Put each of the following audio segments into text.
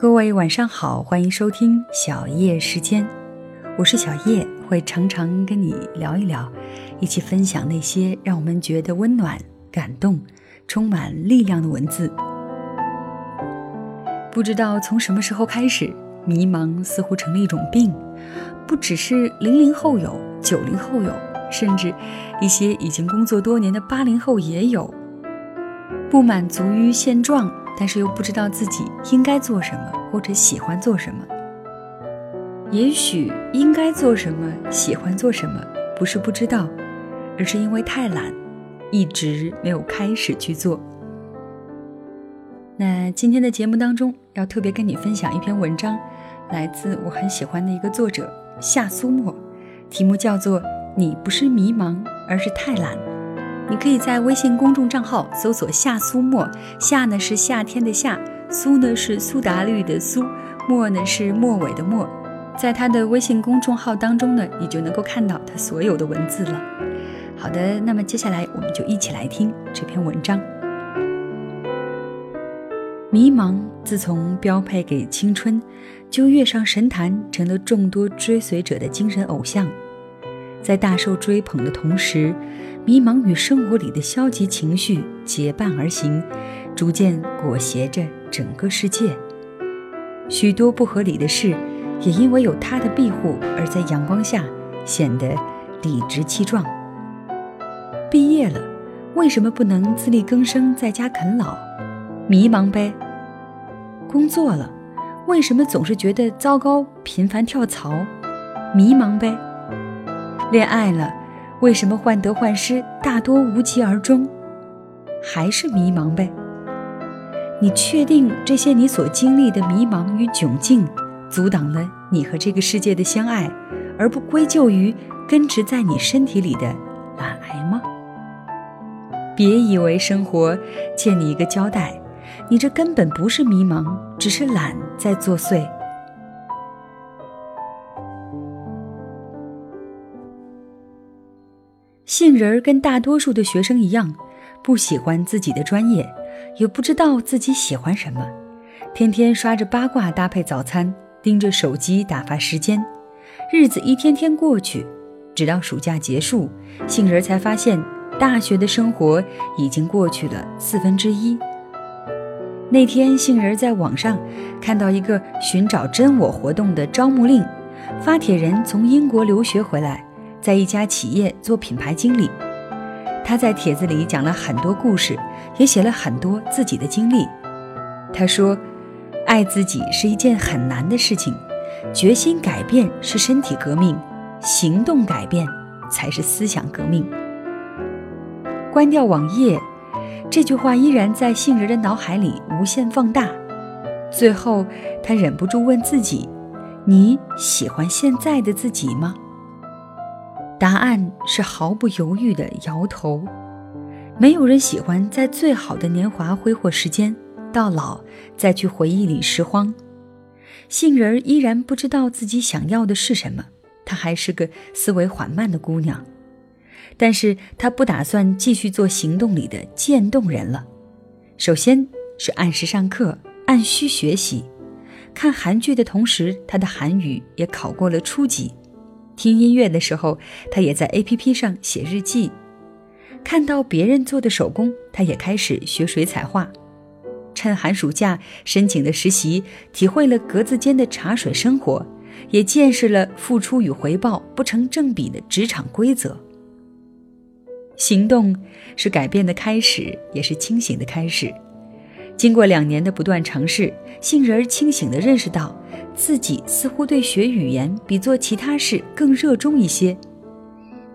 各位晚上好，欢迎收听小叶时间，我是小叶，会常常跟你聊一聊，一起分享那些让我们觉得温暖、感动、充满力量的文字。不知道从什么时候开始，迷茫似乎成了一种病，不只是零零后有，九零后有，甚至一些已经工作多年的八零后也有，不满足于现状。但是又不知道自己应该做什么，或者喜欢做什么。也许应该做什么，喜欢做什么，不是不知道，而是因为太懒，一直没有开始去做。那今天的节目当中，要特别跟你分享一篇文章，来自我很喜欢的一个作者夏苏沫，题目叫做《你不是迷茫，而是太懒》。你可以在微信公众账号搜索“夏苏沫”，夏呢是夏天的夏，苏呢是苏打绿的苏，沫呢是末尾的末。在他的微信公众号当中呢，你就能够看到他所有的文字了。好的，那么接下来我们就一起来听这篇文章。迷茫自从标配给青春，就跃上神坛，成了众多追随者的精神偶像。在大受追捧的同时，迷茫与生活里的消极情绪结伴而行，逐渐裹挟着整个世界。许多不合理的事，也因为有他的庇护，而在阳光下显得理直气壮。毕业了，为什么不能自力更生，在家啃老？迷茫呗。工作了，为什么总是觉得糟糕，频繁跳槽？迷茫呗。恋爱了，为什么患得患失，大多无疾而终？还是迷茫呗。你确定这些你所经历的迷茫与窘境，阻挡了你和这个世界的相爱，而不归咎于根植在你身体里的懒癌吗？别以为生活欠你一个交代，你这根本不是迷茫，只是懒在作祟。杏仁儿跟大多数的学生一样，不喜欢自己的专业，也不知道自己喜欢什么，天天刷着八卦搭配早餐，盯着手机打发时间，日子一天天过去，直到暑假结束，杏仁儿才发现大学的生活已经过去了四分之一。那天，杏仁儿在网上看到一个寻找真我活动的招募令，发帖人从英国留学回来。在一家企业做品牌经理，他在帖子里讲了很多故事，也写了很多自己的经历。他说：“爱自己是一件很难的事情，决心改变是身体革命，行动改变才是思想革命。”关掉网页，这句话依然在杏仁的脑海里无限放大。最后，他忍不住问自己：“你喜欢现在的自己吗？”答案是毫不犹豫的摇头。没有人喜欢在最好的年华挥霍时间，到老再去回忆里拾荒。杏仁儿依然不知道自己想要的是什么，她还是个思维缓慢的姑娘，但是她不打算继续做行动里的渐冻人了。首先是按时上课，按需学习。看韩剧的同时，她的韩语也考过了初级。听音乐的时候，他也在 A P P 上写日记；看到别人做的手工，他也开始学水彩画。趁寒暑假申请的实习，体会了格子间的茶水生活，也见识了付出与回报不成正比的职场规则。行动是改变的开始，也是清醒的开始。经过两年的不断尝试，杏仁儿清醒地认识到。自己似乎对学语言比做其他事更热衷一些。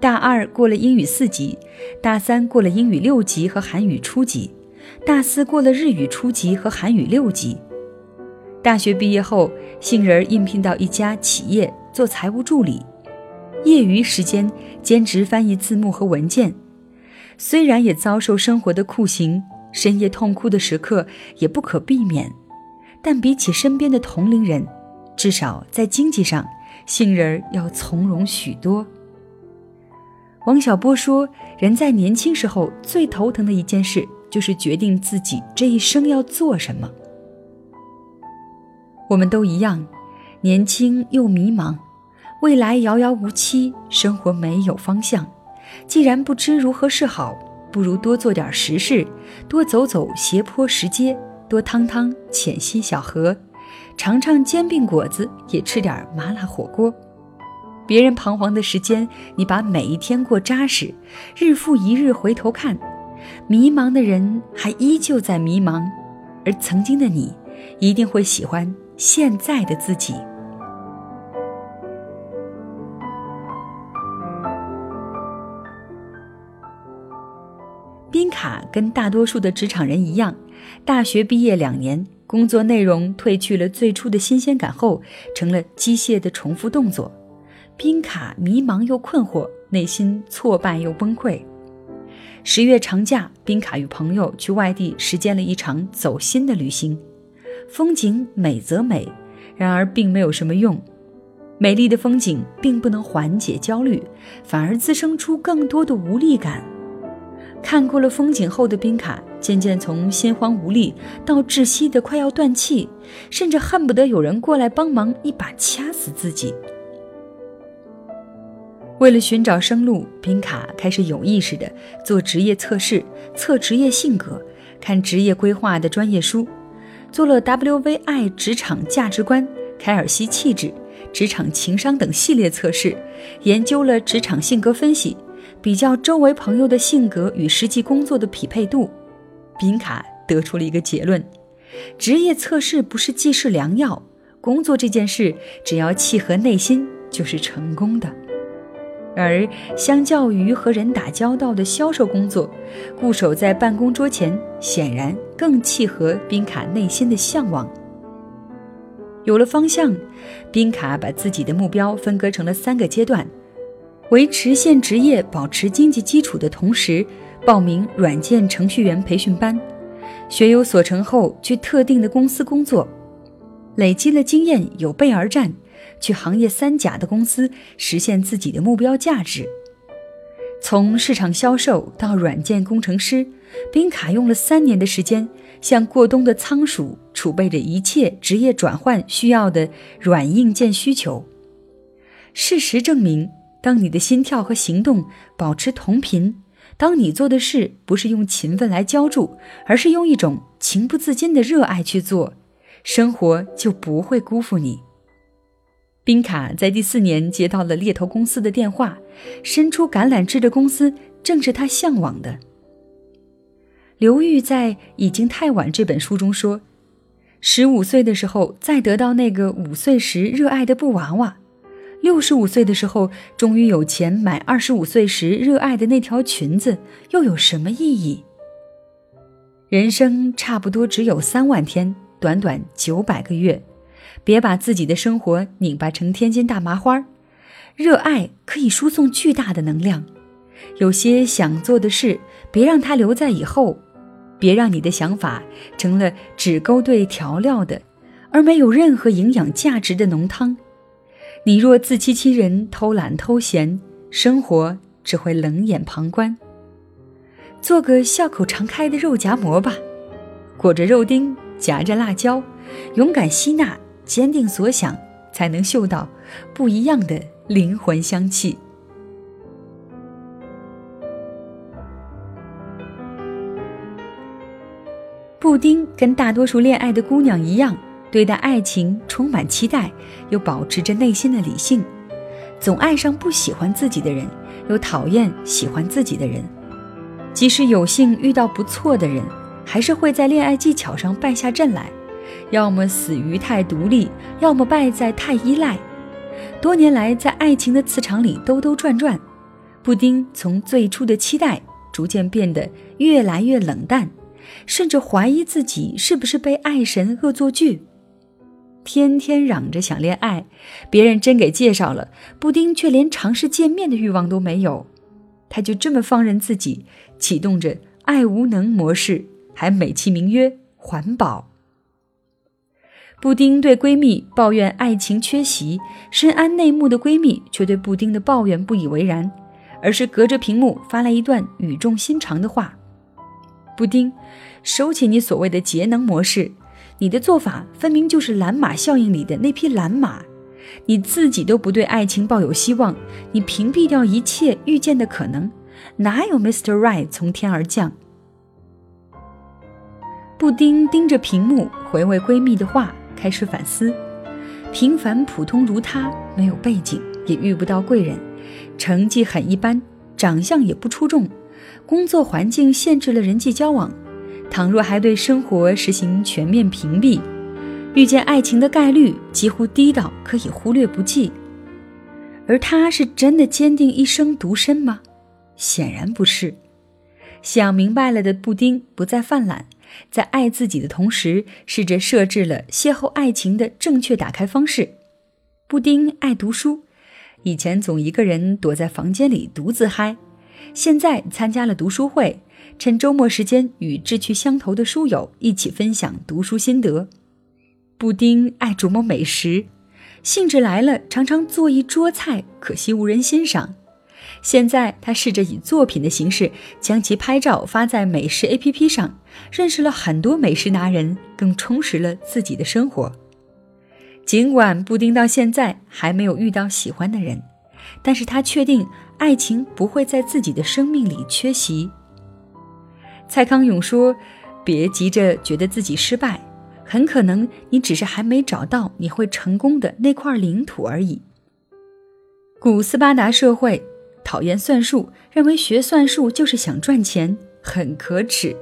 大二过了英语四级，大三过了英语六级和韩语初级，大四过了日语初级和韩语六级。大学毕业后，杏仁应聘到一家企业做财务助理，业余时间兼职翻译字幕和文件。虽然也遭受生活的酷刑，深夜痛哭的时刻也不可避免，但比起身边的同龄人。至少在经济上，杏仁儿要从容许多。王小波说：“人在年轻时候最头疼的一件事，就是决定自己这一生要做什么。我们都一样，年轻又迷茫，未来遥遥无期，生活没有方向。既然不知如何是好，不如多做点实事，多走走斜坡石阶，多趟趟浅溪小河，尝尝煎饼果子，也吃点麻辣火锅。别人彷徨的时间，你把每一天过扎实，日复一日回头看，迷茫的人还依旧在迷茫，而曾经的你，一定会喜欢现在的自己。卡跟大多数的职场人一样，大学毕业两年，工作内容褪去了最初的新鲜感后，成了机械的重复动作。宾卡迷茫又困惑，内心挫败又崩溃。十月长假，宾卡与朋友去外地实践了一场走心的旅行。风景美则美，然而并没有什么用。美丽的风景并不能缓解焦虑，反而滋生出更多的无力感。看过了风景后的宾卡，渐渐从心慌无力到窒息的快要断气，甚至恨不得有人过来帮忙一把掐死自己。为了寻找生路，宾卡开始有意识的做职业测试，测职业性格，看职业规划的专业书，做了 WVI 职场价值观、凯尔西气质、职场情商等系列测试，研究了职场性格分析。比较周围朋友的性格与实际工作的匹配度，宾卡得出了一个结论：职业测试不是济世良药，工作这件事只要契合内心就是成功的。而相较于和人打交道的销售工作，固守在办公桌前显然更契合宾卡内心的向往。有了方向，宾卡把自己的目标分割成了三个阶段。维持现职业、保持经济基础的同时，报名软件程序员培训班，学有所成后去特定的公司工作，累积了经验有备而战，去行业三甲的公司实现自己的目标价值。从市场销售到软件工程师，宾卡用了三年的时间，像过冬的仓鼠，储备着一切职业转换需要的软硬件需求。事实证明。当你的心跳和行动保持同频，当你做的事不是用勤奋来浇筑，而是用一种情不自禁的热爱去做，生活就不会辜负你。宾卡在第四年接到了猎头公司的电话，伸出橄榄枝的公司正是他向往的。刘玉在《已经太晚》这本书中说：“十五岁的时候再得到那个五岁时热爱的布娃娃。”六十五岁的时候，终于有钱买二十五岁时热爱的那条裙子，又有什么意义？人生差不多只有三万天，短短九百个月，别把自己的生活拧巴成天津大麻花。热爱可以输送巨大的能量，有些想做的事，别让它留在以后，别让你的想法成了只勾兑调料的，而没有任何营养价值的浓汤。你若自欺欺人、偷懒偷闲，生活只会冷眼旁观。做个笑口常开的肉夹馍吧，裹着肉丁，夹着辣椒，勇敢吸纳，坚定所想，才能嗅到不一样的灵魂香气。布丁跟大多数恋爱的姑娘一样。对待爱情充满期待，又保持着内心的理性，总爱上不喜欢自己的人，又讨厌喜欢自己的人。即使有幸遇到不错的人，还是会在恋爱技巧上败下阵来，要么死于太独立，要么败在太依赖。多年来，在爱情的磁场里兜兜转转，布丁从最初的期待，逐渐变得越来越冷淡，甚至怀疑自己是不是被爱神恶作剧。天天嚷着想恋爱，别人真给介绍了，布丁却连尝试见面的欲望都没有。他就这么放任自己，启动着爱无能模式，还美其名曰环保。布丁对闺蜜抱怨爱情缺席，深谙内幕的闺蜜却对布丁的抱怨不以为然，而是隔着屏幕发来一段语重心长的话：“布丁，收起你所谓的节能模式。”你的做法分明就是蓝马效应里的那匹蓝马。你自己都不对爱情抱有希望，你屏蔽掉一切遇见的可能，哪有 Mr. Right 从天而降？布丁盯着屏幕，回味闺蜜的话，开始反思：平凡普通如她，没有背景，也遇不到贵人，成绩很一般，长相也不出众，工作环境限制了人际交往。倘若还对生活实行全面屏蔽。遇见爱情的概率几乎低到可以忽略不计，而他是真的坚定一生独身吗？显然不是。想明白了的布丁不再犯懒，在爱自己的同时，试着设置了邂逅爱情的正确打开方式。布丁爱读书，以前总一个人躲在房间里独自嗨，现在参加了读书会，趁周末时间与志趣相投的书友一起分享读书心得。布丁爱琢磨美食，兴致来了常常做一桌菜，可惜无人欣赏。现在他试着以作品的形式将其拍照发在美食 APP 上，认识了很多美食达人，更充实了自己的生活。尽管布丁到现在还没有遇到喜欢的人，但是他确定爱情不会在自己的生命里缺席。蔡康永说：“别急着觉得自己失败。”很可能你只是还没找到你会成功的那块领土而已。古斯巴达社会讨厌算术，认为学算术就是想赚钱，很可耻。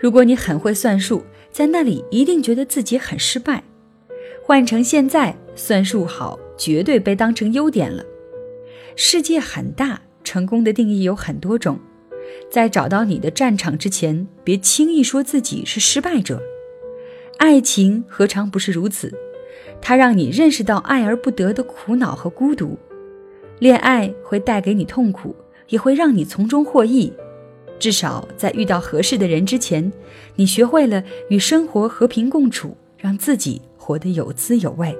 如果你很会算术，在那里一定觉得自己很失败。换成现在，算术好绝对被当成优点了。世界很大，成功的定义有很多种。在找到你的战场之前，别轻易说自己是失败者。爱情何尝不是如此？它让你认识到爱而不得的苦恼和孤独。恋爱会带给你痛苦，也会让你从中获益。至少在遇到合适的人之前，你学会了与生活和平共处，让自己活得有滋有味。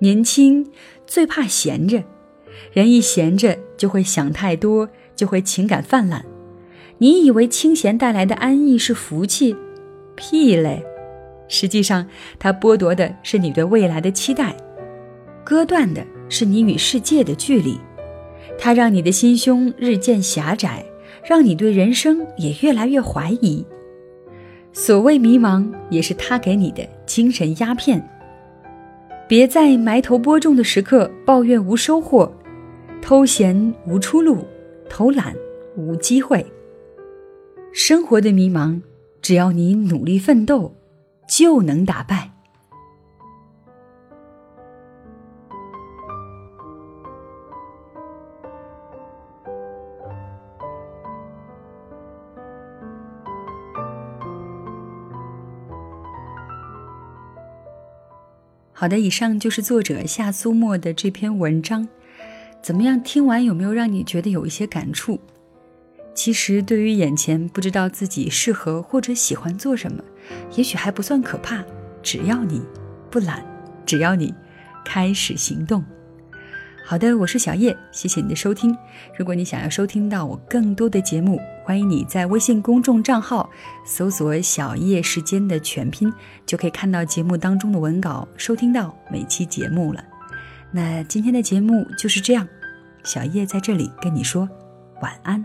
年轻最怕闲着，人一闲着就会想太多，就会情感泛滥。你以为清闲带来的安逸是福气？屁嘞！实际上，它剥夺的是你对未来的期待，割断的是你与世界的距离，它让你的心胸日渐狭窄，让你对人生也越来越怀疑。所谓迷茫，也是他给你的精神鸦片。别在埋头播种的时刻抱怨无收获，偷闲无出路，偷懒无机会。生活的迷茫，只要你努力奋斗。就能打败。好的，以上就是作者夏苏沫的这篇文章。怎么样？听完有没有让你觉得有一些感触？其实，对于眼前不知道自己适合或者喜欢做什么，也许还不算可怕。只要你不懒，只要你开始行动。好的，我是小叶，谢谢你的收听。如果你想要收听到我更多的节目，欢迎你在微信公众账号搜索“小叶时间”的全拼，就可以看到节目当中的文稿，收听到每期节目了。那今天的节目就是这样，小叶在这里跟你说晚安。